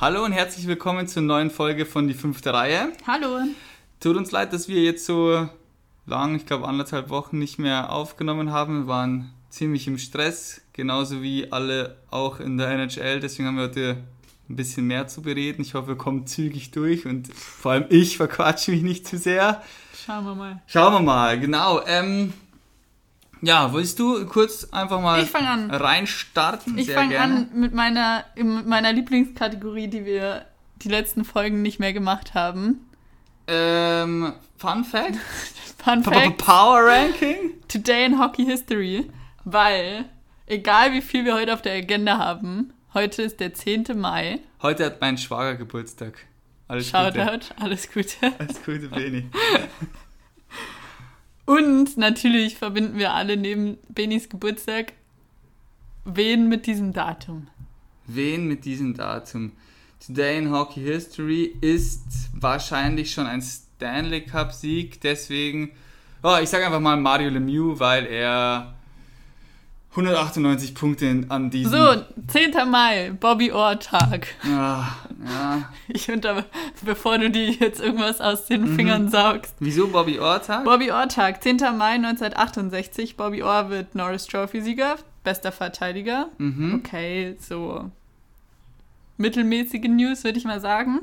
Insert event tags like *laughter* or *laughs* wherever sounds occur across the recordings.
Hallo und herzlich willkommen zur neuen Folge von Die fünfte Reihe. Hallo. Tut uns leid, dass wir jetzt so lang, ich glaube anderthalb Wochen nicht mehr aufgenommen haben. Wir waren ziemlich im Stress, genauso wie alle auch in der NHL. Deswegen haben wir heute ein bisschen mehr zu bereden. Ich hoffe, wir kommen zügig durch und vor allem ich verquatsche mich nicht zu sehr. Schauen wir mal. Schauen wir mal, genau. Ähm, ja, willst du kurz einfach mal Ich an. reinstarten? Ich fange an mit meiner, mit meiner Lieblingskategorie, die wir die letzten Folgen nicht mehr gemacht haben. Ähm, Fun Fact? *laughs* Fun Fact, Power Ranking? Today in Hockey History, weil, egal wie viel wir heute auf der Agenda haben, heute ist der 10. Mai. Heute hat mein Schwager Geburtstag. Alles Gute. Shoutout, alles Gute. Alles Gute, Beni. *laughs* Und natürlich verbinden wir alle neben Benis Geburtstag wen mit diesem Datum. Wen mit diesem Datum? Today in Hockey History ist wahrscheinlich schon ein Stanley Cup Sieg, deswegen, oh, ich sage einfach mal Mario Lemieux, weil er 198 Punkte an diesem. So, 10. Mai, Bobby Orr Tag. Ah, ja. *laughs* Ich aber, bevor du dir jetzt irgendwas aus den Mhm. Fingern saugst. Wieso Bobby Orr Tag? Bobby Orr Tag, 10. Mai 1968. Bobby Orr wird Norris Trophy Sieger, bester Verteidiger. Mhm. Okay, so mittelmäßige News, würde ich mal sagen.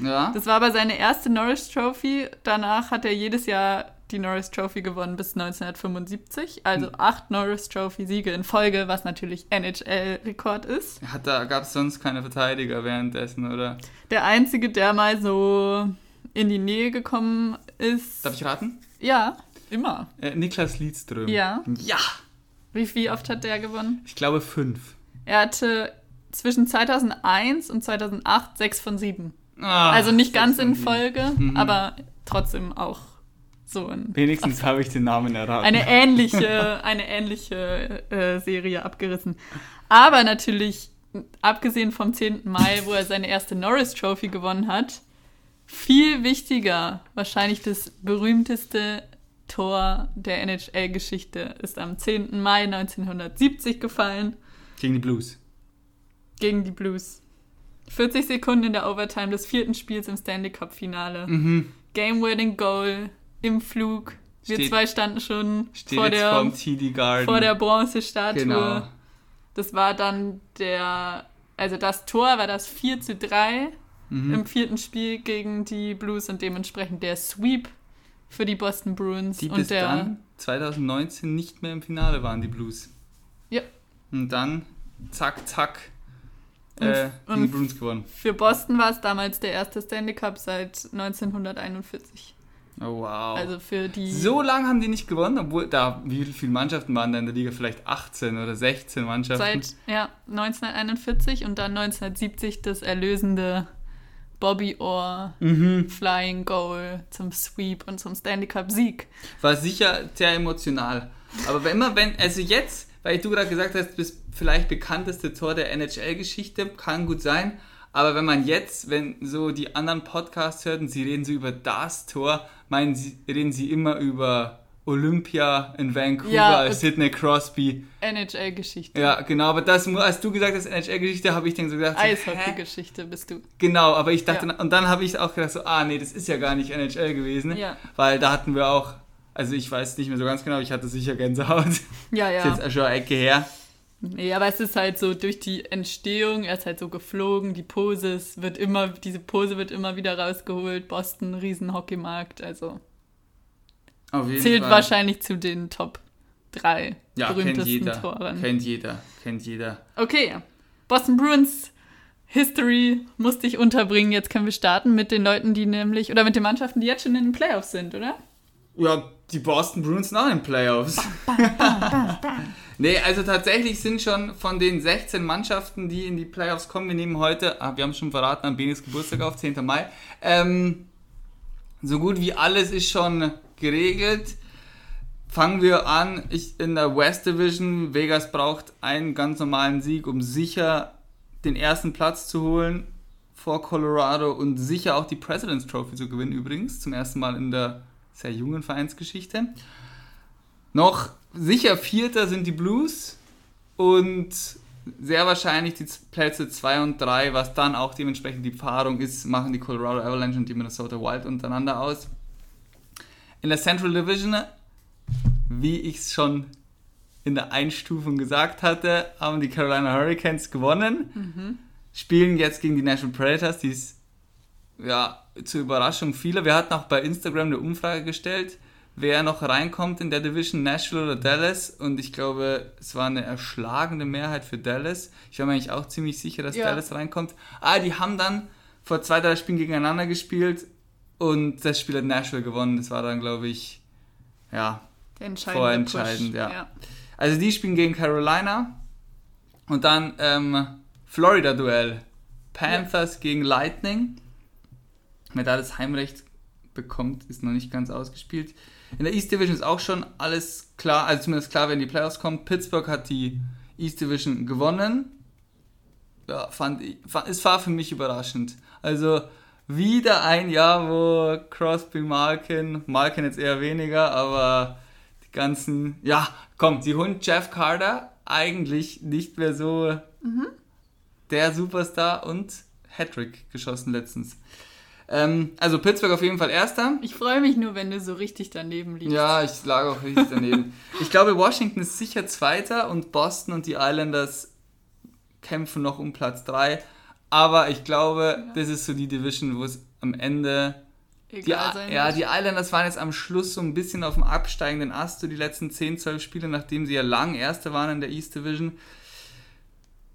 Ja. Das war aber seine erste Norris Trophy. Danach hat er jedes Jahr die Norris Trophy gewonnen bis 1975. Also Hm. acht Norris Trophy Siege in Folge, was natürlich NHL-Rekord ist. Hat da gab es sonst keine Verteidiger währenddessen, oder? Der einzige, der mal so in die Nähe gekommen ist. Darf ich raten? Ja, immer. Äh, Niklas Lidström. Ja. Ja. Wie, wie oft hat der gewonnen? Ich glaube fünf. Er hatte zwischen 2001 und 2008 sechs von sieben. Ah, also nicht ganz in. Folge, Mhm. aber trotzdem auch so ein, Wenigstens habe ich den Namen erraten. eine *laughs* ähnliche, eine ähnliche äh, Serie abgerissen. Aber natürlich, abgesehen vom 10. Mai, wo er seine erste Norris Trophy gewonnen hat, viel wichtiger, wahrscheinlich das berühmteste Tor der NHL-Geschichte ist am 10. Mai 1970 gefallen. Gegen die Blues. gegen die Blues. 40 Sekunden in der Overtime des vierten Spiels im Stanley Cup Finale. Mhm. Game-winning Goal im Flug. Wir Steht- zwei standen schon vor der, vor der Bronzestatue. Genau. Das war dann der, also das Tor war das 4 zu 3 Mhm. im vierten Spiel gegen die Blues und dementsprechend der Sweep für die Boston Bruins. Die und bis der, dann 2019 nicht mehr im Finale waren, die Blues. Ja. Und dann, zack, zack, Und- äh, die und- Bruins gewonnen. Für Boston war es damals der erste Stanley Cup seit 1941. Oh, wow. Also für die. so lange haben die nicht gewonnen, obwohl da, wie viele Mannschaften waren da in der Liga? Vielleicht 18 oder 16 Mannschaften. Seit ja, 1941 und dann 1970 das erlösende Bobby Orr mhm. Flying Goal zum Sweep und zum Stanley Cup Sieg. War sicher sehr emotional. Aber wenn immer, wenn, also jetzt, weil du gerade gesagt hast, das vielleicht bekannteste Tor der NHL-Geschichte, kann gut sein. Aber wenn man jetzt, wenn so die anderen Podcasts hört und sie reden so über das Tor, meinen sie, reden sie immer über Olympia in Vancouver, Ja, als es- Sidney Crosby. NHL-Geschichte. Ja, genau, aber das, als du gesagt hast, NHL-Geschichte, habe ich dann so gedacht? Eishockey-Geschichte bist du. Genau, aber ich dachte, Ja. und dann habe ich auch gedacht, so, ah nee, das ist ja gar nicht NHL gewesen, Ja. weil da hatten wir auch, also ich weiß nicht mehr so ganz genau, ich hatte sicher Gänsehaut. Ja, *laughs* Ist ja. jetzt schon eine Ecke her. Nee, aber es ist halt so durch die Entstehung, er ist halt so geflogen, die Pose, es wird immer, diese Pose wird immer wieder rausgeholt, Boston, Riesenhockeymarkt, also zählt Fall. wahrscheinlich zu den Top 3 ja, kennt berühmtesten jeder. Toren. Kennt jeder. Kennt jeder. Okay, Boston Bruins History musste ich unterbringen. Jetzt können wir starten mit den Leuten, die nämlich, oder mit den Mannschaften, die jetzt schon in den Playoffs sind, oder? Ja, die Boston Bruins in den Playoffs. *laughs* nee, also tatsächlich sind schon von den 16 Mannschaften, die in die Playoffs kommen, wir nehmen heute, ah, wir haben schon verraten, am Benis Geburtstag auf, 10. Mai, ähm, so gut wie alles ist schon geregelt. Fangen wir an. Ich in der West Division. Vegas braucht einen ganz normalen Sieg, um sicher den ersten Platz zu holen vor Colorado und sicher auch die President's Trophy zu gewinnen, übrigens. Zum ersten Mal in der sehr jungen Vereinsgeschichte. Noch sicher Vierter sind die Blues und sehr wahrscheinlich die Plätze 2 und 3, was dann auch dementsprechend die Paarung ist, machen die Colorado Avalanche und die Minnesota Wild untereinander aus. In der Central Division, wie ich es schon in der Einstufung gesagt hatte, haben die Carolina Hurricanes gewonnen. Mhm. Spielen jetzt gegen die National Predators, die ist ja zur Überraschung vieler. Wir hatten auch bei Instagram eine Umfrage gestellt wer noch reinkommt in der Division, Nashville oder Dallas. Und ich glaube, es war eine erschlagende Mehrheit für Dallas. Ich war mir eigentlich auch ziemlich sicher, dass ja. Dallas reinkommt. Ah, die haben dann vor zwei, drei Spielen gegeneinander gespielt und das Spiel hat Nashville gewonnen. Das war dann, glaube ich, ja, vorentscheidend. Ja. ja. Also die spielen gegen Carolina und dann ähm, Florida-Duell. Panthers ja. gegen Lightning. Wer da das Heimrecht bekommt, ist noch nicht ganz ausgespielt. In der East Division ist auch schon alles klar, also zumindest klar, wenn die Playoffs kommen. Pittsburgh hat die East Division gewonnen. Ja, fand ich, es war für mich überraschend. Also wieder ein Jahr, wo Crosby, Malkin, Malkin jetzt eher weniger, aber die ganzen, ja, komm, sie holen Jeff Carter eigentlich nicht mehr so mhm. der Superstar und Hattrick geschossen letztens. Ähm, also Pittsburgh auf jeden Fall erster. Ich freue mich nur, wenn du so richtig daneben liegst. Ja, ich lag auch richtig daneben. ich glaube, Washington ist sicher zweiter und Boston und die Islanders kämpfen noch um Platz 3. Aber ich glaube, ja. das ist so die Division, wo es am Ende. Egal die, ja, die Islanders waren jetzt am Schluss so ein bisschen auf dem absteigenden Ast, so die letzten 10, 12 Spiele, nachdem sie ja lang Erste waren in der East Division.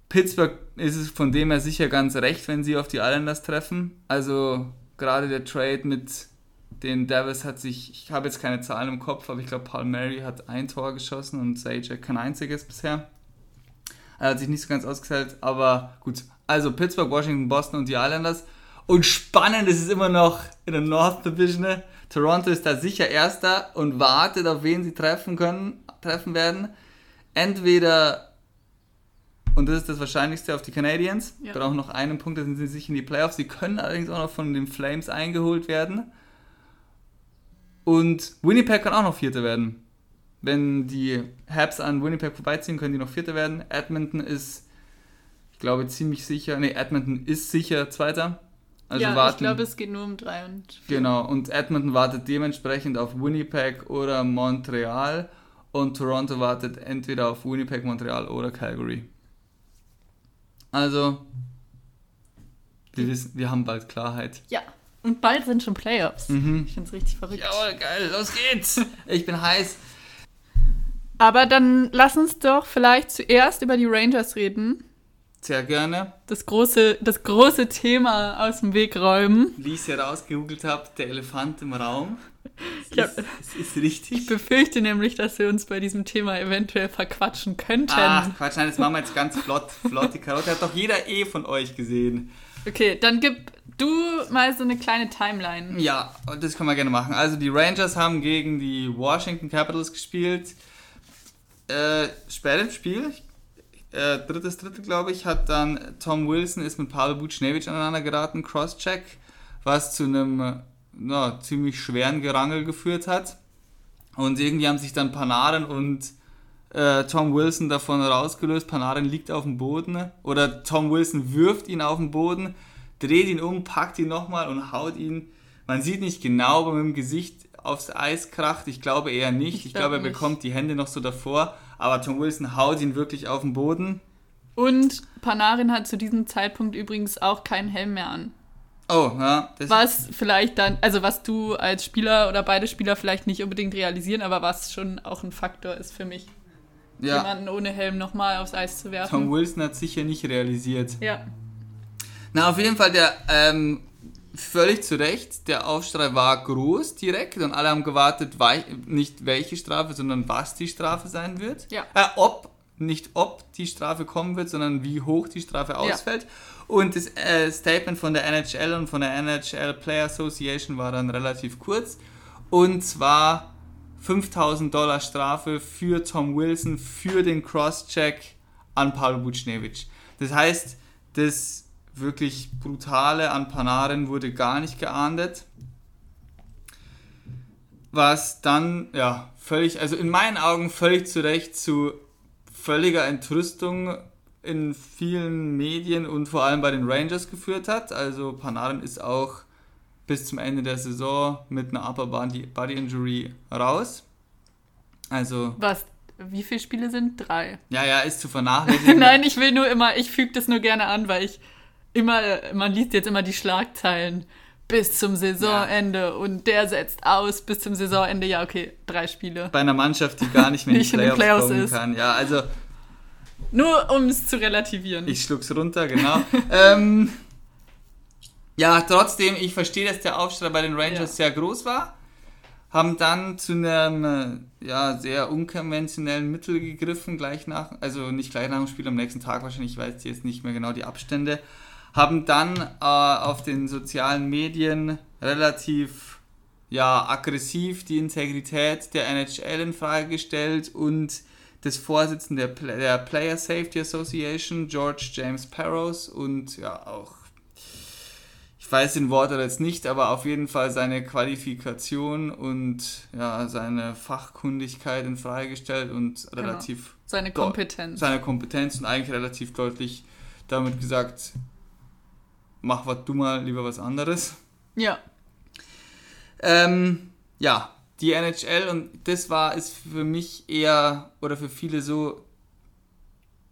Pittsburgh ist es von dem her sicher ganz recht, wenn sie auf die Islanders treffen. Also gerade der Trade mit den Davis hat sich, ich habe jetzt keine Zahlen im Kopf, aber ich glaube, Paul Mary hat ein Tor geschossen und Sage kein einziges bisher. Er hat sich nicht so ganz ausgezahlt, aber gut. Also Pittsburgh, Washington, Boston und die Islanders. Und spannend ist es immer noch in der North Division. Toronto ist da sicher Erster und wartet, auf wen sie treffen können, treffen werden. Entweder und das ist das Wahrscheinlichste auf die Canadiens. Ja. Brauchen noch einen Punkt, dann sind sie sicher in die Playoffs. Sie können allerdings auch noch von den Flames eingeholt werden. Und Winnipeg kann auch noch Vierter werden. Wenn die Habs an Winnipeg vorbeiziehen, können die noch Vierter werden. Edmonton ist, ich glaube, ziemlich sicher. Nee, Edmonton ist sicher Zweiter. Also ja, warten, ich glaube, es geht nur um drei und vier. Genau, und Edmonton wartet dementsprechend auf Winnipeg oder Montreal. Und Toronto wartet entweder auf Winnipeg, Montreal oder Calgary. Also, wir wissen, wir haben bald Klarheit. Ja. Und bald sind schon Playoffs. Mhm. Ich finde es richtig verrückt. Jawohl, geil, los geht's. *laughs* Ich bin heiß. Aber dann lass uns doch vielleicht zuerst über die Rangers reden. Sehr gerne. Das große, das große Thema aus dem Weg räumen. Wie ich es herausgegoogelt habe, der Elefant im Raum. Es ist, es ist richtig. Ich befürchte nämlich, dass wir uns bei diesem Thema eventuell verquatschen könnten. Ach, Quatsch, nein, das machen wir jetzt ganz flott. Flott, die Karotte hat doch jeder eh von euch gesehen. Okay, dann gib du mal so eine kleine Timeline. Ja, das können wir gerne machen. Also die Rangers haben gegen die Washington Capitals gespielt. Äh, spät im Spiel, äh, drittes Drittel, glaube ich, hat dann Tom Wilson ist mit Pavel Buchnevich aneinander geraten, Crosscheck, was zu einem na, ziemlich schweren Gerangel geführt hat. Und irgendwie haben sich dann Panarin und äh, Tom Wilson davon rausgelöst. Panarin liegt auf dem Boden oder Tom Wilson wirft ihn auf den Boden, dreht ihn um, packt ihn nochmal und haut ihn. Man sieht nicht genau, ob er mit dem Gesicht aufs Eis kracht. Ich glaube eher nicht. Ich, ich glaube, glaub, er bekommt die Hände noch so davor. Aber Tom Wilson haut ihn wirklich auf den Boden. Und Panarin hat zu diesem Zeitpunkt übrigens auch keinen Helm mehr an. Oh, ja. was vielleicht dann, also was du als Spieler oder beide Spieler vielleicht nicht unbedingt realisieren, aber was schon auch ein Faktor ist für mich. Ja. Jemanden ohne Helm nochmal aufs Eis zu werfen. Tom Wilson hat sicher nicht realisiert. Ja. Na, auf jeden Fall, der, ähm, völlig zu Recht, der Aufschrei war groß direkt und alle haben gewartet, nicht welche Strafe, sondern was die Strafe sein wird. Ja. Äh, ob, nicht ob die Strafe kommen wird, sondern wie hoch die Strafe ausfällt. Ja. Und das äh, Statement von der NHL und von der NHL Player Association war dann relativ kurz. Und zwar 5000 Dollar Strafe für Tom Wilson für den Crosscheck an Paul Buchnevich. Das heißt, das wirklich Brutale an Panarin wurde gar nicht geahndet. Was dann, ja, völlig, also in meinen Augen völlig zu Recht zu völliger Entrüstung in vielen Medien und vor allem bei den Rangers geführt hat. Also Panarin ist auch bis zum Ende der Saison mit einer Upper Body, Body Injury raus. Also. Was? Wie viele Spiele sind? Drei. Ja, ja, ist zu *laughs* vernachlässigen. Nein, ich will nur immer, ich füge das nur gerne an, weil ich immer, man liest jetzt immer die Schlagzeilen bis zum Saisonende ja. und der setzt aus bis zum Saisonende. Ja, okay, drei Spiele. Bei einer Mannschaft, die gar nicht mehr nicht in die Playoffs, in Playoffs kommen ist. kann. Ja, also. Nur um es zu relativieren. Ich schluck's runter, genau. *laughs* ähm, ja, trotzdem, ich verstehe, dass der Aufschrei bei den Rangers ja. sehr groß war. Haben dann zu einem äh, ja, sehr unkonventionellen Mittel gegriffen, gleich nach, also nicht gleich nach dem Spiel, am nächsten Tag wahrscheinlich, ich weiß jetzt nicht mehr genau die Abstände. Haben dann äh, auf den sozialen Medien relativ ja, aggressiv die Integrität der NHL in Frage gestellt und des Vorsitzenden der, der Player Safety Association, George James Parros und ja auch ich weiß den Wort jetzt nicht, aber auf jeden Fall seine Qualifikation und ja, seine Fachkundigkeit in Frage gestellt und genau. relativ seine Kompetenz. Seine Kompetenz und eigentlich relativ deutlich damit gesagt, mach was du mal lieber was anderes. Ja. Ähm, ja, die NHL und das war ist für mich eher oder für viele so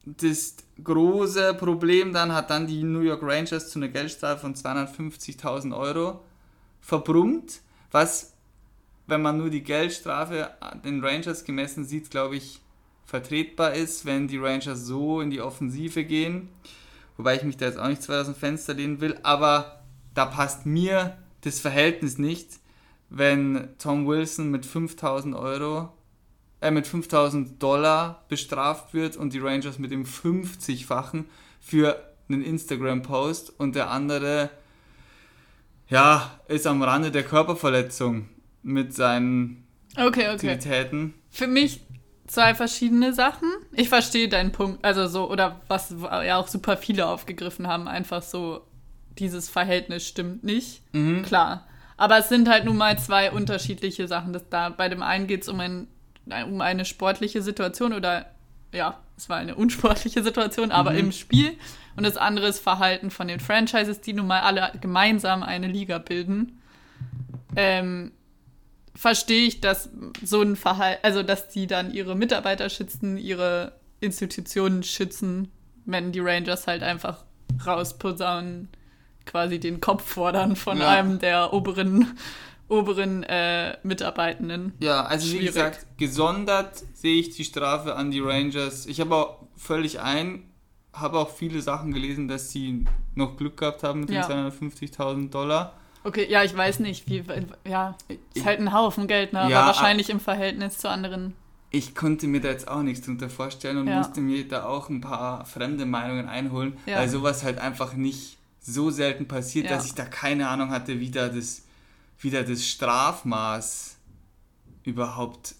das große Problem dann hat dann die New York Rangers zu einer Geldstrafe von 250.000 Euro verbrummt, was, wenn man nur die Geldstrafe den Rangers gemessen sieht, glaube ich, vertretbar ist, wenn die Rangers so in die Offensive gehen. Wobei ich mich da jetzt auch nicht zu weit aus dem Fenster lehnen will, aber da passt mir das Verhältnis nicht, wenn Tom Wilson mit 5000 Euro äh, mit 5000 Dollar bestraft wird und die Rangers mit dem 50-fachen für einen Instagram-Post und der andere ja, ist am Rande der Körperverletzung mit seinen okay, okay. Aktivitäten. Für mich zwei verschiedene Sachen. Ich verstehe deinen Punkt, also so, oder was ja auch super viele aufgegriffen haben, einfach so, dieses Verhältnis stimmt nicht. Mhm. Klar. Aber es sind halt nun mal zwei unterschiedliche Sachen. Das da, bei dem einen geht es um ein um eine sportliche Situation oder ja, es war eine unsportliche Situation, aber mhm. im Spiel. Und das andere ist Verhalten von den Franchises, die nun mal alle gemeinsam eine Liga bilden. Ähm, verstehe ich, dass so ein Verhalten, also dass die dann ihre Mitarbeiter schützen, ihre Institutionen schützen, wenn die Rangers halt einfach rausposaunen, quasi den Kopf fordern von ja. einem der oberen oberen äh, Mitarbeitenden. Ja, also Schwierig. wie gesagt, gesondert sehe ich die Strafe an die Rangers. Ich habe auch völlig ein, habe auch viele Sachen gelesen, dass sie noch Glück gehabt haben mit ja. den 250.000 Dollar. Okay, ja, ich weiß nicht, wie, ja, ist halt ein Haufen Geld, ne? aber ja, wahrscheinlich im Verhältnis zu anderen. Ich konnte mir da jetzt auch nichts drunter vorstellen und ja. musste mir da auch ein paar fremde Meinungen einholen, ja. weil sowas halt einfach nicht so selten passiert, dass ich da keine Ahnung hatte, wie da das wie da das Strafmaß überhaupt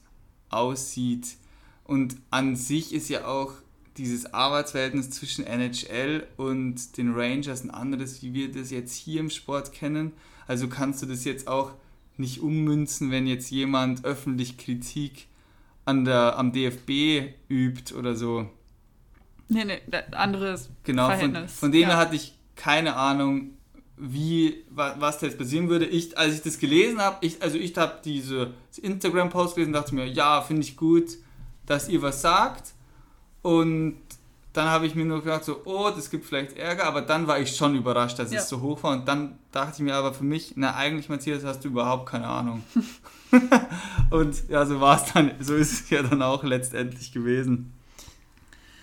aussieht. Und an sich ist ja auch dieses Arbeitsverhältnis zwischen NHL und den Rangers ein anderes, wie wir das jetzt hier im Sport kennen. Also kannst du das jetzt auch nicht ummünzen, wenn jetzt jemand öffentlich Kritik an der, am DFB übt oder so. Nee, nee, anderes genau, Verhältnis. Von, von dem ja. hatte ich keine Ahnung, wie, was da jetzt passieren würde. Ich, als ich das gelesen habe, ich, also ich habe diese Instagram-Post gelesen, dachte mir, ja, finde ich gut, dass ihr was sagt. Und dann habe ich mir nur gedacht, so, oh, das gibt vielleicht Ärger, aber dann war ich schon überrascht, dass ja. es so hoch war. Und dann dachte ich mir aber für mich, na, eigentlich, Matthias, hast du überhaupt keine Ahnung. *laughs* *laughs* und ja, so war es dann, so ist es ja dann auch letztendlich gewesen.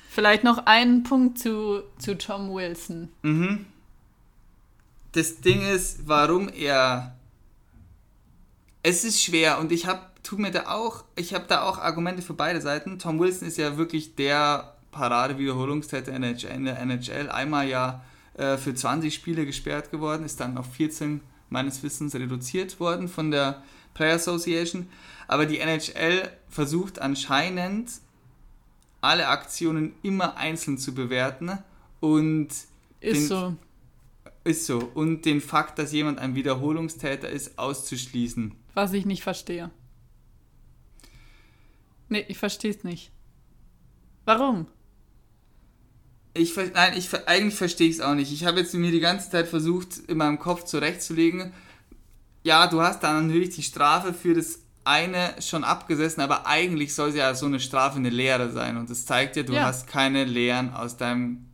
Vielleicht noch einen Punkt zu, zu Tom Wilson. Mhm das Ding ist, warum er. Es ist schwer und ich habe, tu mir da auch, ich habe da auch Argumente für beide Seiten. Tom Wilson ist ja wirklich der Parade-Wiederholungstäter in der NHL. Einmal ja äh, für 20 Spiele gesperrt geworden, ist dann auf 14 meines Wissens reduziert worden von der Player Association. Aber die NHL versucht anscheinend alle Aktionen immer einzeln zu bewerten und ist den, so. Ist so. Und den Fakt, dass jemand ein Wiederholungstäter ist, auszuschließen. Was ich nicht verstehe. Nee, ich verstehe es nicht. Warum? Ich, nein, ich, eigentlich verstehe ich es auch nicht. Ich habe jetzt mir die ganze Zeit versucht, in meinem Kopf zurechtzulegen. Ja, du hast dann natürlich die Strafe für das eine schon abgesessen, aber eigentlich soll sie ja so eine Strafe eine Lehre sein. Und das zeigt dir, du ja. hast keine Lehren aus deinem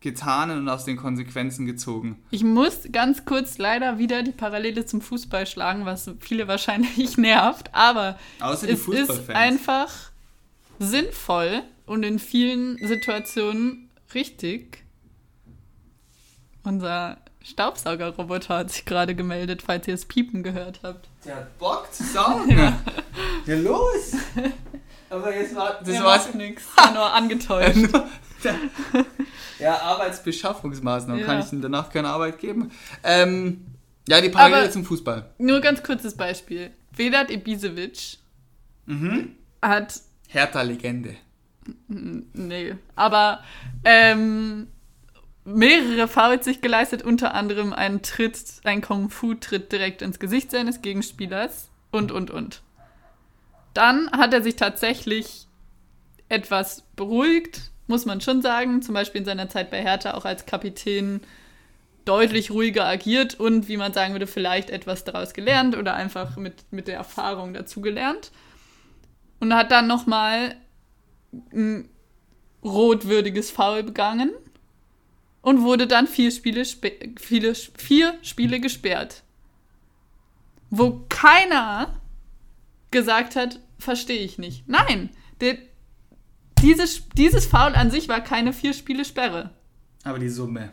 Getanen und aus den Konsequenzen gezogen. Ich muss ganz kurz leider wieder die Parallele zum Fußball schlagen, was viele wahrscheinlich *laughs* nervt, aber Außer es ist einfach sinnvoll und in vielen Situationen richtig. Unser Staubsaugerroboter hat sich gerade gemeldet, falls ihr es piepen gehört habt. Der hat Bock zu saugen. ja. ja, los! Aber jetzt war das ja, war's nichts, nur angetäuscht. ja, Arbeitsbeschaffungsmaßnahmen ja. kann ich ihm danach keine Arbeit geben. Ähm, ja, die Parallele zum Fußball. Nur ganz kurzes Beispiel. Vedat Ibisevic mhm. hat Hertha-Legende. Nee, aber ähm, mehrere Fouls sich geleistet, unter anderem einen Tritt, ein Kung-Fu-Tritt direkt ins Gesicht seines Gegenspielers und, und, und. Dann hat er sich tatsächlich etwas beruhigt, muss man schon sagen. Zum Beispiel in seiner Zeit bei Hertha auch als Kapitän deutlich ruhiger agiert und, wie man sagen würde, vielleicht etwas daraus gelernt oder einfach mit, mit der Erfahrung dazu gelernt. Und hat dann nochmal ein rotwürdiges Foul begangen und wurde dann vier Spiele, viele, vier Spiele gesperrt. Wo keiner gesagt hat, verstehe ich nicht. Nein, der, dieses, dieses Foul an sich war keine vier Spiele Sperre. Aber die Summe.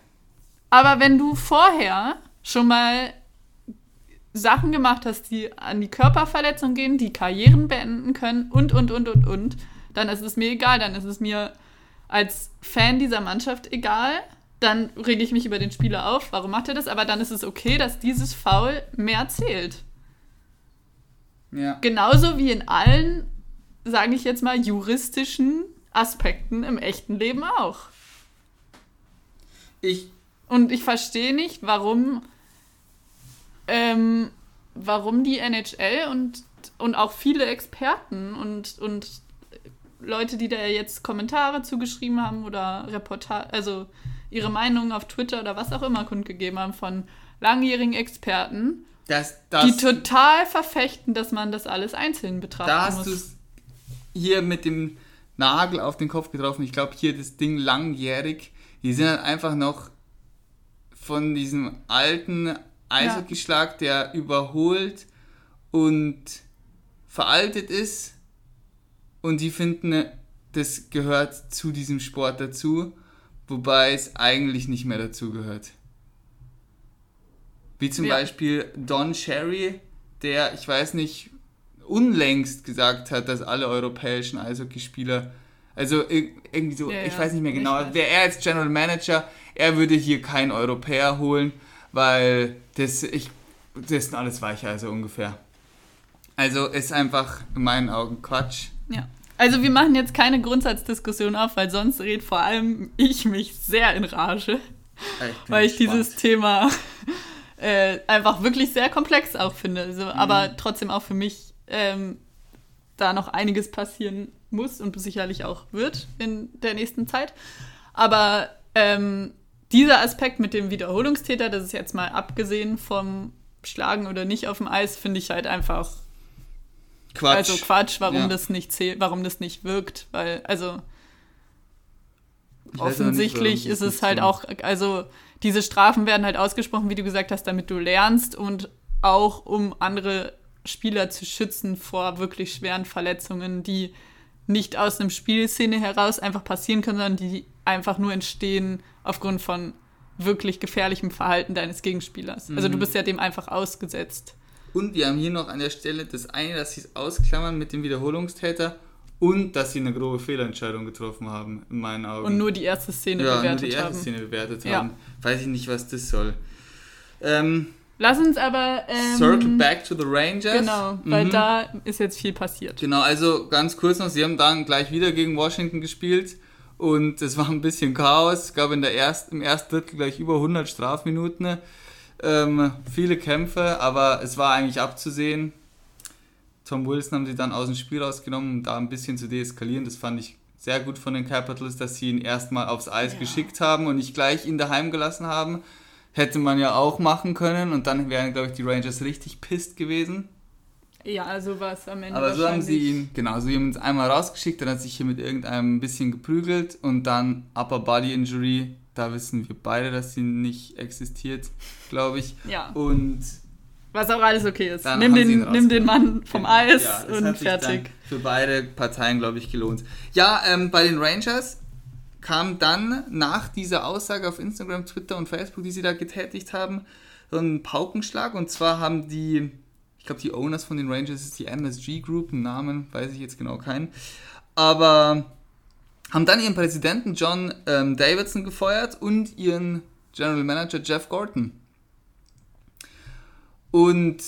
Aber wenn du vorher schon mal Sachen gemacht hast, die an die Körperverletzung gehen, die Karrieren beenden können und, und, und, und, und, dann ist es mir egal. Dann ist es mir als Fan dieser Mannschaft egal. Dann rege ich mich über den Spieler auf. Warum macht er das? Aber dann ist es okay, dass dieses Foul mehr zählt. Ja. Genauso wie in allen, sage ich jetzt mal, juristischen Aspekten im echten Leben auch. Ich. Und ich verstehe nicht, warum, ähm, warum die NHL und, und auch viele Experten und, und Leute, die da jetzt Kommentare zugeschrieben haben oder Reportage, also ihre Meinungen auf Twitter oder was auch immer kundgegeben haben von langjährigen Experten, das, das, die total verfechten, dass man das alles einzeln betrachten da hast muss. hier mit dem Nagel auf den Kopf getroffen. Ich glaube, hier das Ding langjährig. Die sind halt einfach noch von diesem alten Eishockeyschlag, ja. der überholt und veraltet ist und die finden, das gehört zu diesem Sport dazu, wobei es eigentlich nicht mehr dazu gehört. Wie zum ja. Beispiel Don Cherry, der, ich weiß nicht, unlängst gesagt hat, dass alle europäischen Eishockeyspieler, also irgendwie so, ja, ich weiß nicht mehr genau, wäre er als General Manager, er würde hier keinen Europäer holen, weil das, ich, das sind alles Weicher, also ungefähr. Also ist einfach in meinen Augen Quatsch. Ja. Also wir machen jetzt keine Grundsatzdiskussion auf, weil sonst redet vor allem ich mich sehr in Rage. Ich weil ich gespannt. dieses Thema äh, einfach wirklich sehr komplex auch finde. Also, mhm. Aber trotzdem auch für mich ähm, da noch einiges passieren muss und sicherlich auch wird in der nächsten Zeit. Aber ähm, dieser Aspekt mit dem Wiederholungstäter, das ist jetzt mal abgesehen vom Schlagen oder nicht auf dem Eis, finde ich halt einfach Quatsch. Also Quatsch, warum ja. das nicht zählt, warum das nicht wirkt, weil, also offensichtlich nicht, ist es halt auch, also diese Strafen werden halt ausgesprochen, wie du gesagt hast, damit du lernst und auch um andere Spieler zu schützen vor wirklich schweren Verletzungen, die nicht aus einem Spielszene heraus einfach passieren können, sondern die einfach nur entstehen aufgrund von wirklich gefährlichem Verhalten deines Gegenspielers. Mhm. Also du mhm. bist ja dem einfach ausgesetzt. Und wir haben hier noch an der Stelle das eine, dass sie es ausklammern mit dem Wiederholungstäter und dass sie eine grobe Fehlentscheidung getroffen haben, in meinen Augen. Und nur die erste Szene ja, bewertet haben. nur die erste haben. Szene bewertet ja. haben. Weiß ich nicht, was das soll. Ähm, Lass uns aber. Ähm, Circle back to the Rangers. Genau, weil mhm. da ist jetzt viel passiert. Genau, also ganz kurz noch: Sie haben dann gleich wieder gegen Washington gespielt und es war ein bisschen Chaos. Es gab in der erst, im ersten Drittel gleich über 100 Strafminuten. Ähm, viele Kämpfe, aber es war eigentlich abzusehen. Tom Wilson haben sie dann aus dem Spiel rausgenommen, um da ein bisschen zu deeskalieren. Das fand ich sehr gut von den Capitals, dass sie ihn erstmal aufs Eis Ja. geschickt haben und nicht gleich ihn daheim gelassen haben. Hätte man ja auch machen können und dann wären, glaube ich, die Rangers richtig pisst gewesen. Ja, so war es am Ende. Aber so haben sie ihn, genau, so haben ihn einmal rausgeschickt, dann hat sich hier mit irgendeinem ein bisschen geprügelt und dann Upper Body Injury, da wissen wir beide, dass sie nicht existiert, glaube ich. *laughs* Ja, Und was auch alles okay ist. Nimm den, nimm den Mann vom Genau. Eis Ja, und fertig. Für beide Parteien, glaube ich, gelohnt. Ja, ähm, bei den Rangers kam dann nach dieser Aussage auf Instagram, Twitter und Facebook, die sie da getätigt haben, so ein Paukenschlag. Und zwar haben die, ich glaube, die Owners von den Rangers ist die MSG Group, einen Namen weiß ich jetzt genau keinen. Aber haben dann ihren Präsidenten John ähm, Davidson gefeuert und ihren General Manager Jeff Gordon. Und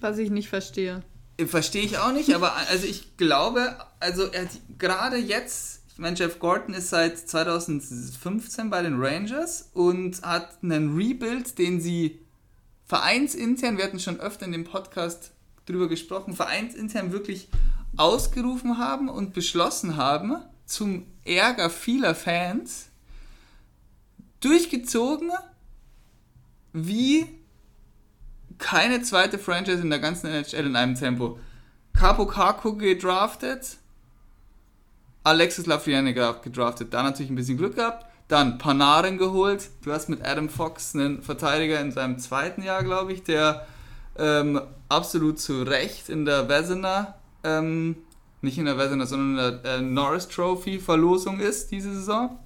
Was ich nicht verstehe. Verstehe ich auch nicht, aber also ich glaube, also er hat gerade jetzt, ich meine, Jeff Gordon ist seit 2015 bei den Rangers und hat einen Rebuild, den sie vereinsintern, wir hatten schon öfter in dem Podcast drüber gesprochen, vereinsintern wirklich ausgerufen haben und beschlossen haben, zum Ärger vieler Fans, durchgezogen, wie keine zweite Franchise in der ganzen NHL in einem Tempo. Capo Caco gedraftet, Alexis Lafreniere gedraftet, da natürlich ein bisschen Glück gehabt, dann Panarin geholt, du hast mit Adam Fox einen Verteidiger in seinem zweiten Jahr, glaube ich, der ähm, absolut zu Recht in der Vezina, ähm, nicht in der Vezina, sondern in der äh, Norris Trophy Verlosung ist diese Saison.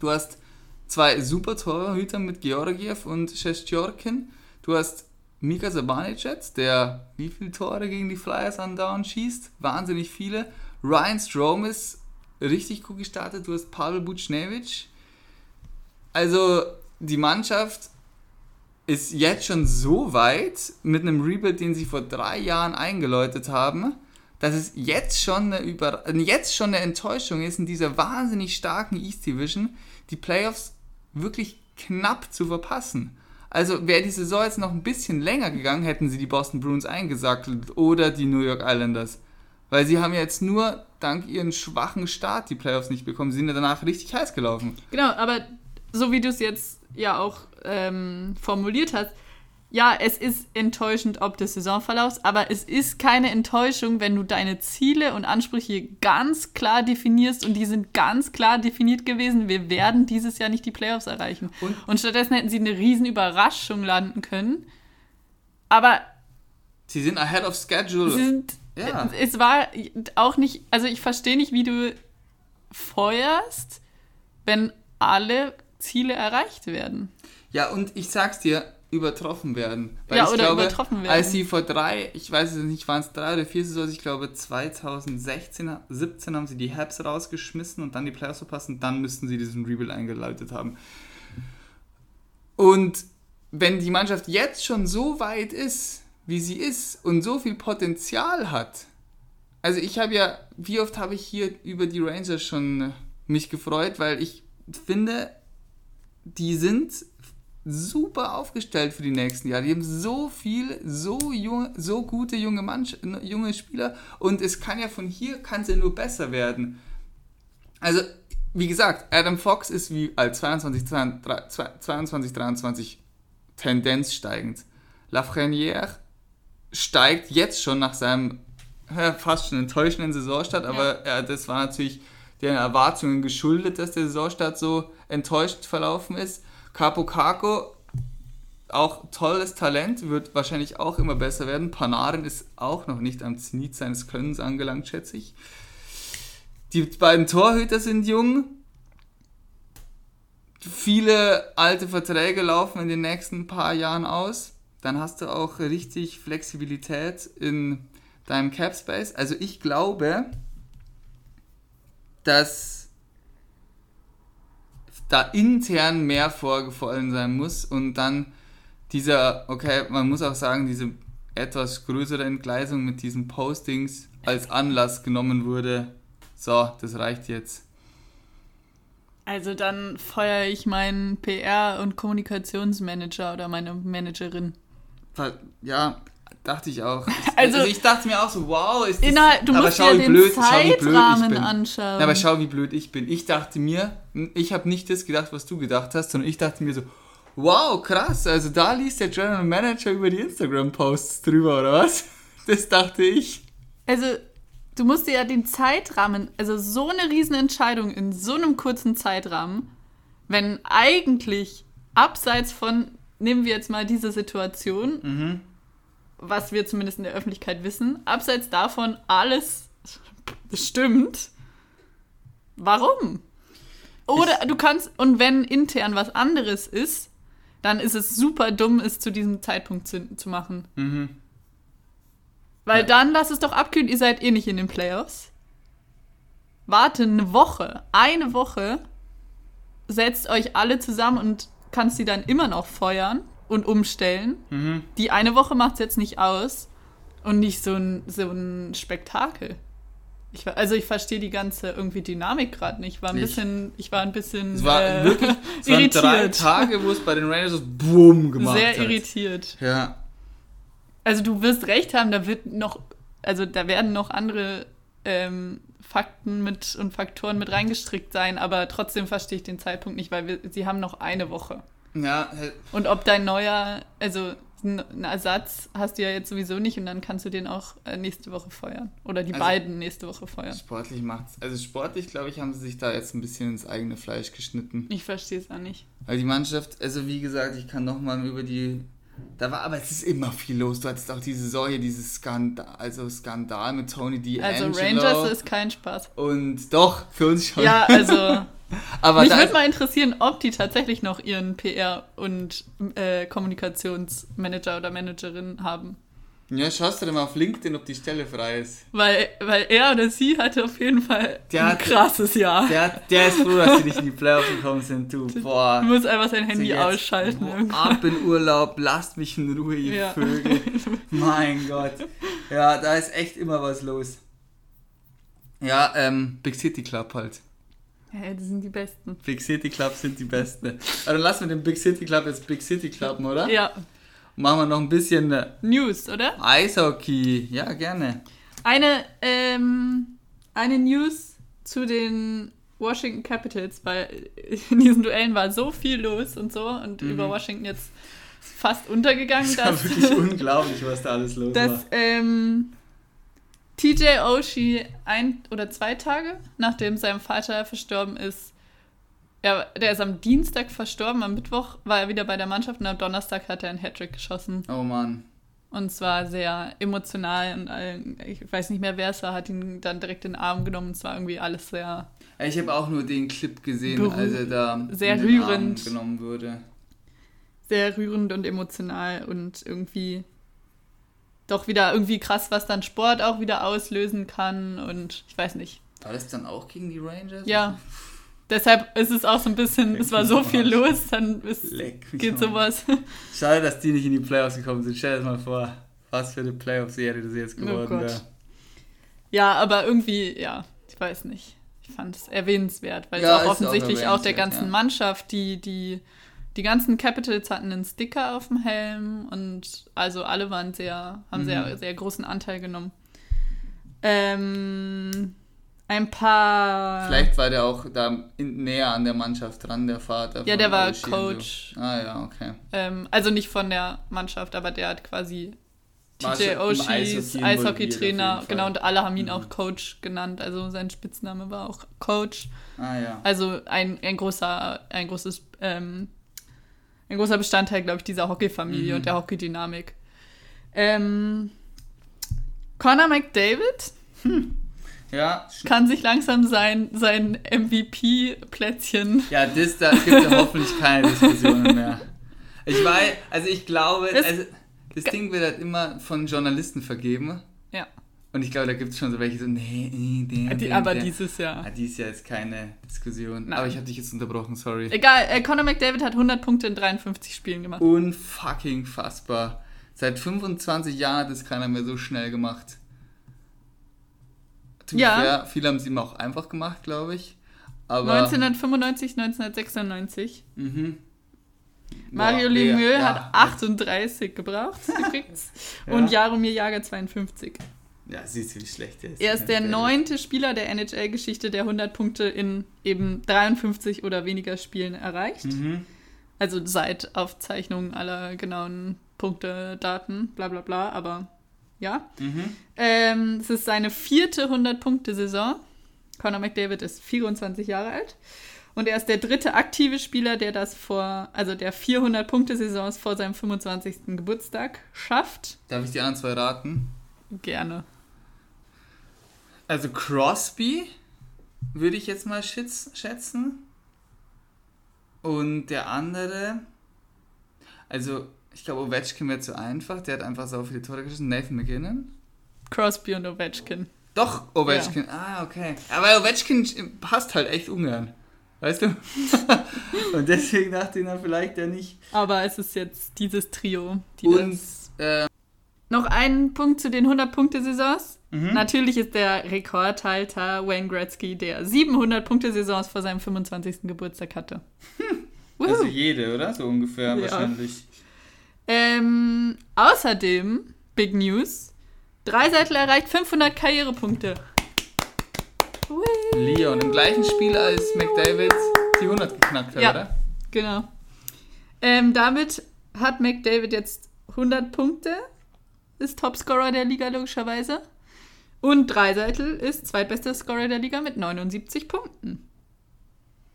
Du hast zwei super Torhüter mit Georgiev und Shestjorkin. Du hast Mika Sabanicet, der wie viele Tore gegen die Flyers andauernd schießt? Wahnsinnig viele. Ryan Strom ist richtig gut gestartet. Du hast Pavel Buchnevich. Also die Mannschaft ist jetzt schon so weit mit einem Rebuild, den sie vor drei Jahren eingeläutet haben, dass es jetzt schon eine, Über jetzt schon eine Enttäuschung ist, in dieser wahnsinnig starken East Division die Playoffs wirklich knapp zu verpassen. Also wäre die Saison jetzt noch ein bisschen länger gegangen, hätten sie die Boston Bruins eingesackelt oder die New York Islanders. Weil sie haben jetzt nur dank ihren schwachen Start die Playoffs nicht bekommen. Sie sind ja danach richtig heiß gelaufen. Genau, aber so wie du es jetzt ja auch ähm, formuliert hast, ja, es ist enttäuschend ob des Saisonverlaufs, aber es ist keine Enttäuschung, wenn du deine Ziele und Ansprüche ganz klar definierst und die sind ganz klar definiert gewesen. Wir werden dieses Jahr nicht die Playoffs erreichen. Und- Und, stattdessen hätten sie eine riesen Überraschung landen können. Aber Sie sind ahead of schedule. sind, Ja. es war auch nicht, also ich verstehe nicht, wie du feuerst, wenn alle Ziele erreicht werden. Ja, und ich sag's dir, übertroffen werden. Ja, ich oder glaube, übertroffen werden. Als sie vor drei, ich weiß es nicht, waren es drei oder vier Saisons, ich glaube 2016, 17 haben sie die Habs rausgeschmissen und dann die Playoffs verpasst und dann müssten sie diesen Rebuild eingeleitet haben. Und wenn die Mannschaft jetzt schon so weit ist, wie sie ist und so viel Potenzial hat, also ich habe ja, wie oft habe ich hier über die Rangers schon mich gefreut, weil ich finde, die sind super aufgestellt für die nächsten Jahre. Die haben so viel, so junge, so gute junge, Mannschaft, junge Spieler und es kann ja von hier kann es ja nur besser werden. Also, wie gesagt, Adam Fox ist wie als 22, 22 23 Tendenz steigend. Lafreniere steigt jetzt schon nach seinem ja, fast schon enttäuschenden Saisonstart, aber ja, das war natürlich den Erwartungen geschuldet, dass der Saisonstart so enttäuscht verlaufen ist. Capo Caco, auch tolles Talent, wird wahrscheinlich auch immer besser werden. Panarin ist auch noch nicht am Zenit seines Könnens angelangt, schätze ich. Die beiden Torhüter sind jung. Viele alte Verträge laufen in den nächsten paar Jahren aus. Dann hast du auch richtig Flexibilität in deinem Cap Space. Also ich glaube, dass da intern mehr vorgefallen sein muss und dann dieser, okay, man muss auch sagen, diese etwas größere Entgleisung mit diesen Postings als Anlass genommen wurde. So, das reicht jetzt. Also dann feuere ich meinen PR- und Kommunikationsmanager oder meine Managerin. Ja, Dachte ich auch. *laughs* Also- Also, ich dachte mir auch so, wow, ist das, Innerhalb, du aber musst schau, dir wie den blöd, schau, wie blöd ich Zeitrahmen bin. anschauen. Ja, aber schau, wie blöd ich bin. Ich dachte mir, ich habe nicht das gedacht, was du gedacht hast, sondern ich dachte mir so, wow, krass, also da liest der General Manager über die Instagram-Posts drüber, oder was? *laughs* Das dachte ich. Also, du musst dir ja den Zeitrahmen, also so eine Riesenentscheidung in so einem kurzen Zeitrahmen, wenn eigentlich abseits von, nehmen wir jetzt mal diese Situation, Mhm. Was wir zumindest in der Öffentlichkeit wissen, abseits davon alles stimmt, warum? Oder du kannst, und wenn intern was anderes ist, dann ist es super dumm, es zu diesem Zeitpunkt zu, zu machen. Mhm. Weil Ja. dann lass es doch abkühlen, ihr seid eh nicht in den Playoffs. Warte eine Woche, eine Woche, setzt euch alle zusammen und kannst sie dann immer noch feuern und umstellen. Mhm. Die eine Woche macht es jetzt nicht aus und nicht so ein, so ein Spektakel. Ich, also ich verstehe die ganze irgendwie Dynamik gerade nicht. War ein Ich- bisschen, ich war ein bisschen Es war äh, wirklich, es waren drei irritiert. Tage, wo es bei den Rangers boom gemacht Sehr hat. irritiert. Ja, Also du wirst recht haben, da wird noch, also da werden noch andere ähm, Fakten mit und Faktoren mit reingestrickt sein, aber trotzdem verstehe ich den Zeitpunkt nicht, weil wir, sie haben noch eine Woche. Ja, Und ob dein neuer, also einen Ersatz hast du ja jetzt sowieso nicht und dann kannst du den auch äh, nächste Woche feuern. Oder die Also- beiden nächste Woche feuern. sportlich macht's. Also sportlich, glaube ich, haben sie sich da jetzt ein bisschen ins eigene Fleisch geschnitten. Ich verstehe es auch nicht. Weil die Mannschaft, also wie gesagt, ich kann nochmal über die. Da war, aber es ist immer viel los. Du hattest auch diese Saison hier, dieses Skandal, also Skandal mit Tony D'Angelo. Also Rangers ist kein Spaß. Und doch, für uns schon. Ja, also *laughs* aber mich würde mal interessieren, ob die tatsächlich noch ihren PR- und äh, Kommunikationsmanager oder Managerin haben. ja, schaust du dir mal auf LinkedIn, ob die Stelle frei ist. Weil, weil er oder sie hatte auf jeden Fall Der ein hat- krasses Jahr. Der, der ist froh, dass sie nicht in die Playoffs gekommen sind, du. Boah. Du musst einfach sein Handy jetzt, ausschalten. boah, ab in Urlaub, lasst mich in Ruhe, ihr Ja. Vögel. Mein Gott. Ja, da ist echt immer was los. Ja, ähm, Big City Club halt. Ja, die sind die Besten. Big City Club sind die Beste. Also dann lassen wir den Big City Club jetzt Big City Club, oder? Ja, Machen wir noch ein bisschen äh, News, oder? Eishockey. Ja, gerne. Eine, ähm, eine News zu den Washington Capitals, weil *laughs* in diesen Duellen war so viel los und so und Mhm. über Washington jetzt fast untergegangen, Das war wirklich *laughs* unglaublich, was da alles los war. dass ähm, TJ Oshie ein oder zwei Tage nachdem sein Vater verstorben ist, er, der ist am Dienstag verstorben, am Mittwoch war er wieder bei der Mannschaft und am Donnerstag hat er einen Hattrick geschossen. Oh Mann. Und zwar sehr emotional und ich weiß nicht mehr, wer es war, hat ihn dann direkt in den Arm genommen. Es war irgendwie alles sehr, Ich habe auch nur den Clip gesehen, als er da sehr in den Arm rührend. genommen wurde. sehr rührend und emotional und irgendwie doch wieder irgendwie krass, was dann Sport auch wieder auslösen kann und ich weiß nicht. War das dann auch gegen die Rangers? Ja, *laughs* deshalb ist es auch so ein bisschen, es war so viel los, dann ist, Leck geht am sowas. Schade, dass die nicht in die Playoffs gekommen sind. Stell dir das mal vor, was für eine Playoff-Serie das jetzt Oh geworden Gott. wäre. Ja, aber irgendwie, ja, ich weiß nicht. Ich fand es erwähnenswert, weil Ja, es auch auch offensichtlich auch, der erwähnenswert, ganzen ja. Mannschaft, die, die, die ganzen Capitals hatten einen Sticker auf dem Helm und also alle waren sehr, haben Mhm. sehr, sehr großen Anteil genommen. Ähm, ein paar. Vielleicht war der auch da in, näher an der Mannschaft dran, der Vater. Ja, der war und Coach. So. Ah ja, okay. Ähm, also nicht von der Mannschaft, aber der hat quasi TJ involviert Eishockey-Trainer, genau, und alle haben ihn Mhm. auch Coach genannt. Also sein Spitzname war auch Coach. Ah ja. Also ein, ein großer, ein großes, ähm, ein großer Bestandteil, glaube ich, dieser Hockeyfamilie Mhm. und der Hockeydynamik. Ähm, Conor McDavid Ja, sch- kann sich langsam sein, sein MVP-Plätzchen. ja das, da gibt es ja hoffentlich keine Diskussionen mehr. Ich weiß, also ich glaube, Das- also, das Ding wird halt immer von Journalisten vergeben. Ja, Und ich glaube, da gibt es schon so welche so, nee, nee, der, die, der, aber der. dieses Jahr. Ah, dies Jahr ist keine Diskussion. Nein. Aber ich habe dich jetzt unterbrochen, sorry. Egal, äh, Conor McDavid hat 100 Punkte in 53 Spielen gemacht. Unfucking fassbar. Seit 25 Jahren hat es keiner mehr so schnell gemacht. Be Ja. fair, viele haben es ihm auch einfach gemacht, glaube ich. Aber 1995, 1996. mhm. Mario Lemieux ja, hat 38 gebraucht übrigens Ja. und Jaromir Jager 52. Ja, siehst du, wie schlecht der ist. Er ist der neunte Spieler der NHL-Geschichte, der 100 Punkte in eben 53 oder weniger Spielen erreicht. Mhm. Also seit Aufzeichnung aller genauen Punkte, Daten, bla bla bla, aber ja. Mhm. Ähm, es ist seine vierte 100-Punkte-Saison. Conor McDavid ist 24 Jahre alt. Und er ist der dritte aktive Spieler, der das vor, also der 400-Punkte-Saisons vor seinem 25. Geburtstag schafft. Darf ich die anderen zwei raten? Gerne. Also Crosby würde ich jetzt mal schätz- schätzen. Und der andere, also ich glaube Ovechkin wäre zu einfach, der hat einfach so viele Tore geschossen. Nathan McKinnon? Crosby und Ovechkin. Doch, Ovechkin. Ah, okay. Aber Ovechkin passt halt echt ungern. Weißt du? *laughs* Und deswegen dachte ich dann vielleicht der nicht. Aber es ist jetzt dieses Trio, die Und das. äh, Noch ein Punkt zu den 100-Punkte-Saisons. Mhm. Natürlich ist der Rekordhalter Wayne Gretzky, der 700-Punkte-Saisons vor seinem 25. Geburtstag hatte. Wuhu. *laughs* also jede, oder? So ungefähr Ja. wahrscheinlich. Ähm, außerdem, Big News, Dreiseitel erreicht 500 Karrierepunkte. Leon im gleichen Spiel als McDavid die 100 geknackt hat, Ja. oder? Genau. Ähm, damit hat McDavid jetzt 100 Punkte, ist Topscorer der Liga logischerweise. Und Dreiseitel ist zweitbester Scorer der Liga mit 79 Punkten.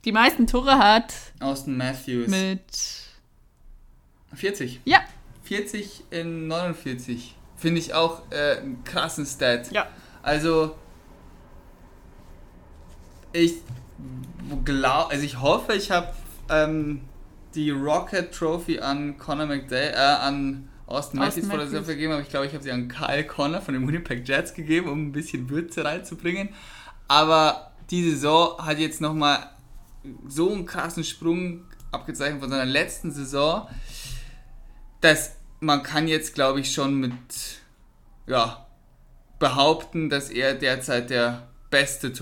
Die meisten Tore hat Austin Matthews. mit 40. Ja. 40 in 49. Finde ich auch äh, einen krassen Stat. Ja. Also, ich glaube, also ich hoffe, ich habe ähm, die Rocket Trophy an Conor McDavid, äh, an Austin Matthews vor der. Saison vergeben, aber ich glaube, ich habe sie an Kyle Connor von den Winnipeg Jets gegeben, um ein bisschen Würze reinzubringen. Aber die Saison hat jetzt nochmal so einen krassen Sprung abgezeichnet von seiner letzten Saison, dass man kann jetzt, glaube ich, schon mit ja, behaupten, dass er derzeit der beste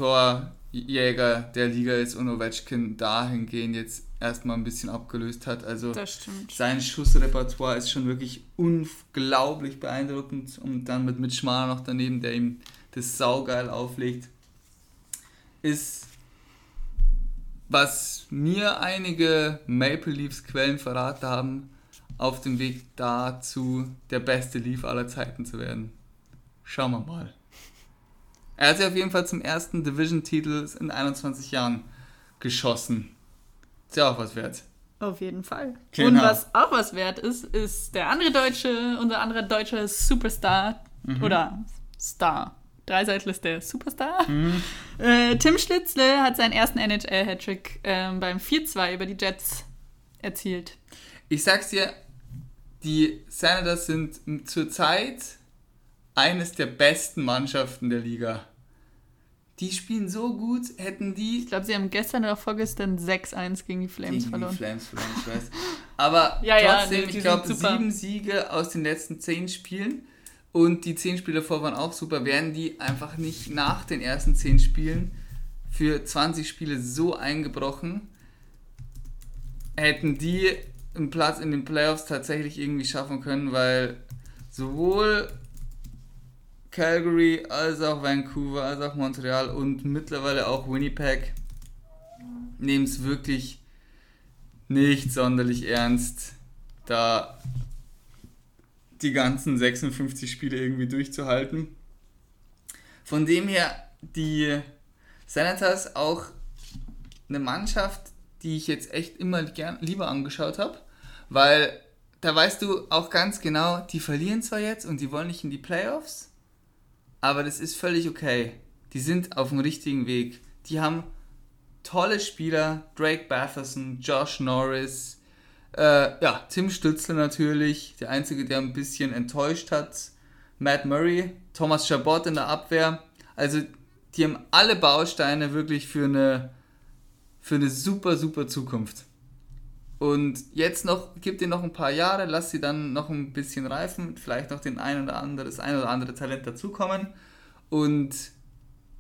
Torjäger der Liga ist und Ovechkin dahingehend jetzt erstmal ein bisschen abgelöst hat. Also sein Schussrepertoire ist schon wirklich unglaublich beeindruckend und dann mit Mitch Marner noch daneben, der ihm das saugeil auflegt, ist was mir einige Maple Leafs Quellen verraten haben, auf dem Weg dazu, der beste Leaf aller Zeiten zu werden. Schauen wir mal. Er hat sich auf jeden Fall zum ersten Division-Titel in 21 Jahren geschossen. Ist ja auch was wert. Auf jeden Fall. Genau. Und was auch was wert ist, ist der andere deutsche, unser anderer deutscher Superstar Mhm. oder Star. Dreiseitel ist der Superstar. *laughs* Äh, Tim Schlitzle hat seinen ersten NHL-Hattrick ähm, beim 4-2 über die Jets erzielt. Ich sag's dir, die Senators sind zurzeit eines der besten Mannschaften der Liga. Die spielen so gut, hätten die Ich glaube, sie haben gestern oder vorgestern 6-1 gegen die Flames gegen verloren. die Flames verloren, ich weiß. Aber *laughs* Ja, ja, trotzdem, nee, die ich glaube, sieben Siege aus den letzten zehn Spielen und die zehn Spiele davor waren auch super, wären die einfach nicht nach den ersten zehn Spielen für 20 Spiele so eingebrochen, hätten die einen Platz in den Playoffs tatsächlich irgendwie schaffen können, weil sowohl Calgary als auch Vancouver als auch Montreal und mittlerweile auch Winnipeg nehmen es wirklich nicht sonderlich ernst, da die ganzen 56 Spiele irgendwie durchzuhalten. Von dem her, die Senators auch eine Mannschaft, die ich jetzt echt immer gern, lieber angeschaut habe, weil da weißt du auch ganz genau, die verlieren zwar jetzt und die wollen nicht in die Playoffs, aber das ist völlig okay. Die sind auf dem richtigen Weg. Die haben tolle Spieler, Drake Batherson, Josh Norris, äh, ja, Tim Stützler natürlich, der Einzige, der ein bisschen enttäuscht hat, Matt Murray, Thomas Chabot in der Abwehr. Also die haben alle Bausteine wirklich für eine, für eine super, super Zukunft. Und jetzt noch, gib dir noch ein paar Jahre, lass sie dann noch ein bisschen reifen, vielleicht noch den ein oder andere, das ein oder andere Talent dazukommen und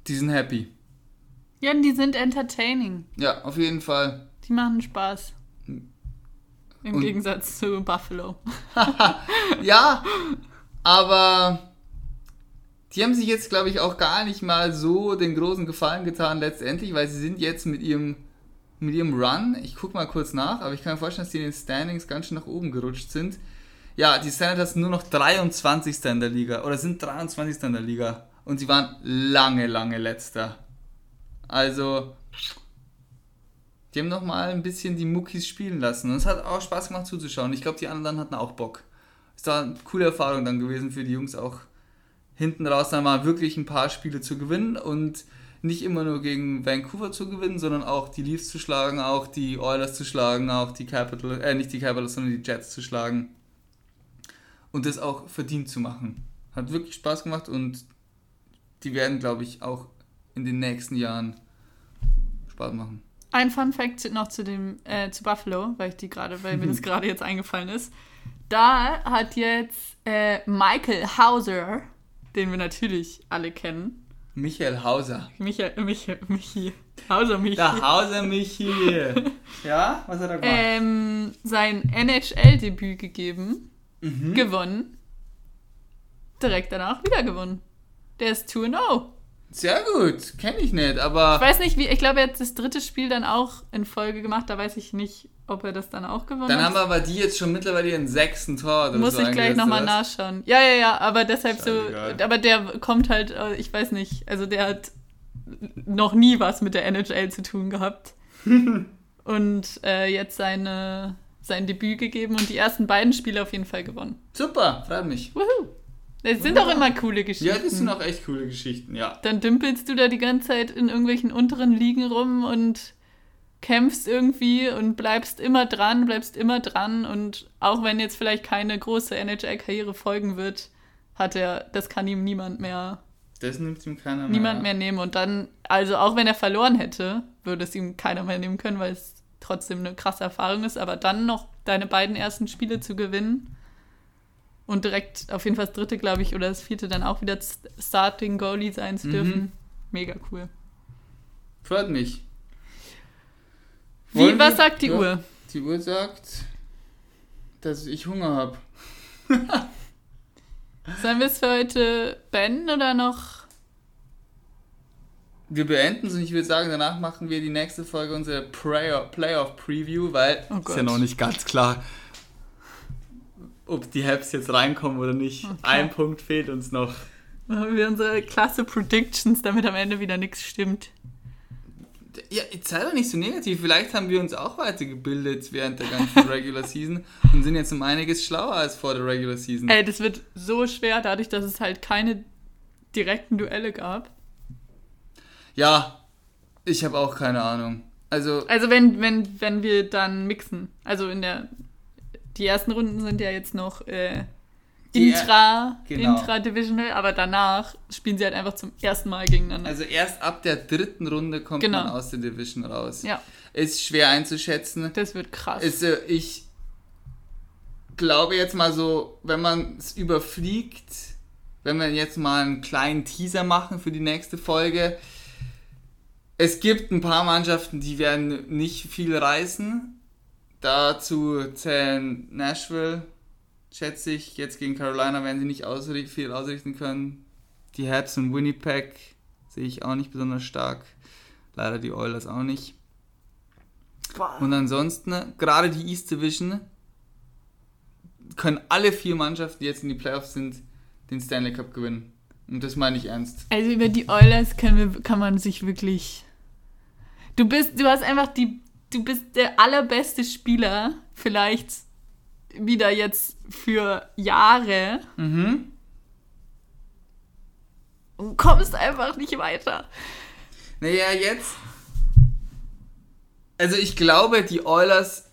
die sind happy. Ja, und die sind entertaining. Ja, auf jeden Fall. Die machen Spaß. Im Und- Gegensatz zu Buffalo. *laughs* Ja, aber die haben sich jetzt, glaube ich, auch gar nicht mal so den großen Gefallen getan letztendlich, weil sie sind jetzt mit ihrem, mit ihrem Run, ich gucke mal kurz nach, aber ich kann mir vorstellen, dass die in den Standings ganz schön nach oben gerutscht sind. Ja, die Senators sind nur noch 23. in der Liga oder sind 23. in der Liga und sie waren lange, lange letzter. Also, die haben noch mal ein bisschen die Muckis spielen lassen und es hat auch Spaß gemacht zuzuschauen. Ich glaube, die anderen hatten auch Bock. Es war eine coole Erfahrung dann gewesen für die Jungs auch hinten raus dann mal wirklich ein paar Spiele zu gewinnen und nicht immer nur gegen Vancouver zu gewinnen, sondern auch die Leafs zu schlagen, auch die Oilers zu schlagen, auch die Capitals, äh nicht die Capitals, sondern die Jets zu schlagen und das auch verdient zu machen. Hat wirklich Spaß gemacht und die werden, glaube ich, auch in den nächsten Jahren Spaß machen. Ein Fun Fact noch zu dem äh, zu Buffalo, weil ich die gerade, weil mir das *laughs* gerade jetzt eingefallen ist. Da hat jetzt äh, Michael Hauser, den wir natürlich alle kennen, Michael Hauser. Michael, Michael, Michi, Hauser Michi, Der Hauser Michi. ja, was hat er gemacht? ähm, sein NHL-Debüt gegeben, Mhm. gewonnen, direkt danach wieder gewonnen. Der ist 2-0. Sehr gut, kenne ich nicht, Ich aber weiß nicht, wie, ich glaube, er hat das dritte Spiel dann auch in Folge gemacht, da weiß ich nicht, ob er das dann auch gewonnen dann hat. haben wir aber die jetzt schon mittlerweile ihren sechsten Tor. oder Muss so ich gleich nochmal nachschauen. Ja, ja, ja, aber deshalb so, Scheißegal. aber der kommt halt, äh, ich weiß nicht, also der hat noch nie was mit der NHL zu tun gehabt. *laughs* und äh, jetzt seine, sein Debüt gegeben und die ersten beiden Spiele auf jeden Fall gewonnen. Super, freut mich. Wuhu! Das sind doch immer coole Geschichten. Ja, das sind auch echt coole Geschichten, ja. Dann dümpelst du da die ganze Zeit in irgendwelchen unteren Ligen rum und kämpfst irgendwie und bleibst immer dran, bleibst immer dran und auch wenn jetzt vielleicht keine große NHL-Karriere folgen wird, hat er, das kann ihm niemand mehr, Das nimmt ihm keiner mehr. niemand mehr nehmen und dann, also auch wenn er verloren hätte, würde es ihm keiner mehr nehmen können, weil es trotzdem eine krasse Erfahrung ist, aber dann noch deine beiden ersten Spiele zu gewinnen und direkt auf jeden Fall das dritte, glaube ich, oder das vierte dann auch wieder Starting Goalie sein zu Mhm. dürfen. Mega cool. Freut mich. Wie, was sagt die ja, Uhr? Die Uhr sagt, dass ich Hunger habe. *laughs* Sollen wir es für heute beenden oder noch? Wir beenden es und ich würde sagen, danach machen wir die nächste Folge unsere Playoff, Playoff Preview, weil Oh ist ja noch nicht ganz klar, ob die Habs jetzt reinkommen oder nicht. Okay. Ein Punkt fehlt uns noch. Machen wir unsere klasse Predictions, damit am Ende wieder nichts stimmt. Ja, jetzt sei doch nicht so negativ. Vielleicht haben wir uns auch weitergebildet während der ganzen *laughs* Regular Season und sind jetzt um einiges schlauer als vor der Regular Season. Ey, das wird so schwer, dadurch, dass es halt keine direkten Duelle gab. Ja, ich habe auch keine Ahnung. Also, Also wenn, wenn, wenn wir dann mixen. Also in der. Die ersten Runden sind ja jetzt noch äh, intra, genau. intra-divisional, aber danach spielen sie halt einfach zum ersten Mal gegeneinander. also erst ab der dritten Runde kommt Genau. man aus der Division raus. ja, Ist schwer einzuschätzen. das wird krass. Ist, äh, ich glaube jetzt mal so, wenn man es überfliegt, wenn wir jetzt mal einen kleinen Teaser machen für die nächste Folge. Es gibt ein paar Mannschaften, die werden nicht viel reißen. Dazu zählen Nashville, schätze ich. Jetzt gegen Carolina werden sie nicht ausricht, viel ausrichten können. Die Habs und Winnipeg sehe ich auch nicht besonders stark. Leider die Oilers auch nicht. Und ansonsten, gerade die East Division, können alle vier Mannschaften, die jetzt in die Playoffs sind, den Stanley Cup gewinnen. Und das meine ich ernst. Also über die Oilers kann, wir, kann man sich wirklich. Du bist, du hast einfach die, du bist der allerbeste Spieler, vielleicht wieder jetzt für Jahre Mhm. und kommst einfach nicht weiter. Naja, jetzt. Also ich glaube, die Oilers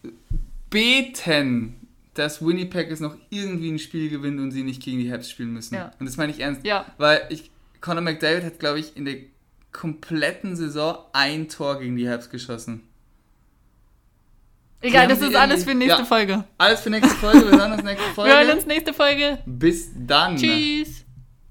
beten, dass Winnipeg es noch irgendwie ein Spiel gewinnt und sie nicht gegen die Habs spielen müssen. Ja. Und das meine ich ernst. Ja. Weil ich, Conor McDavid hat, glaube ich, in der kompletten Saison ein Tor gegen die Habs geschossen. Egal, das ist alles für nächste Ja. Folge. Alles für nächste Folge. Wir hören uns nächste Folge. Wir hören uns nächste Folge. Bis dann. Tschüss.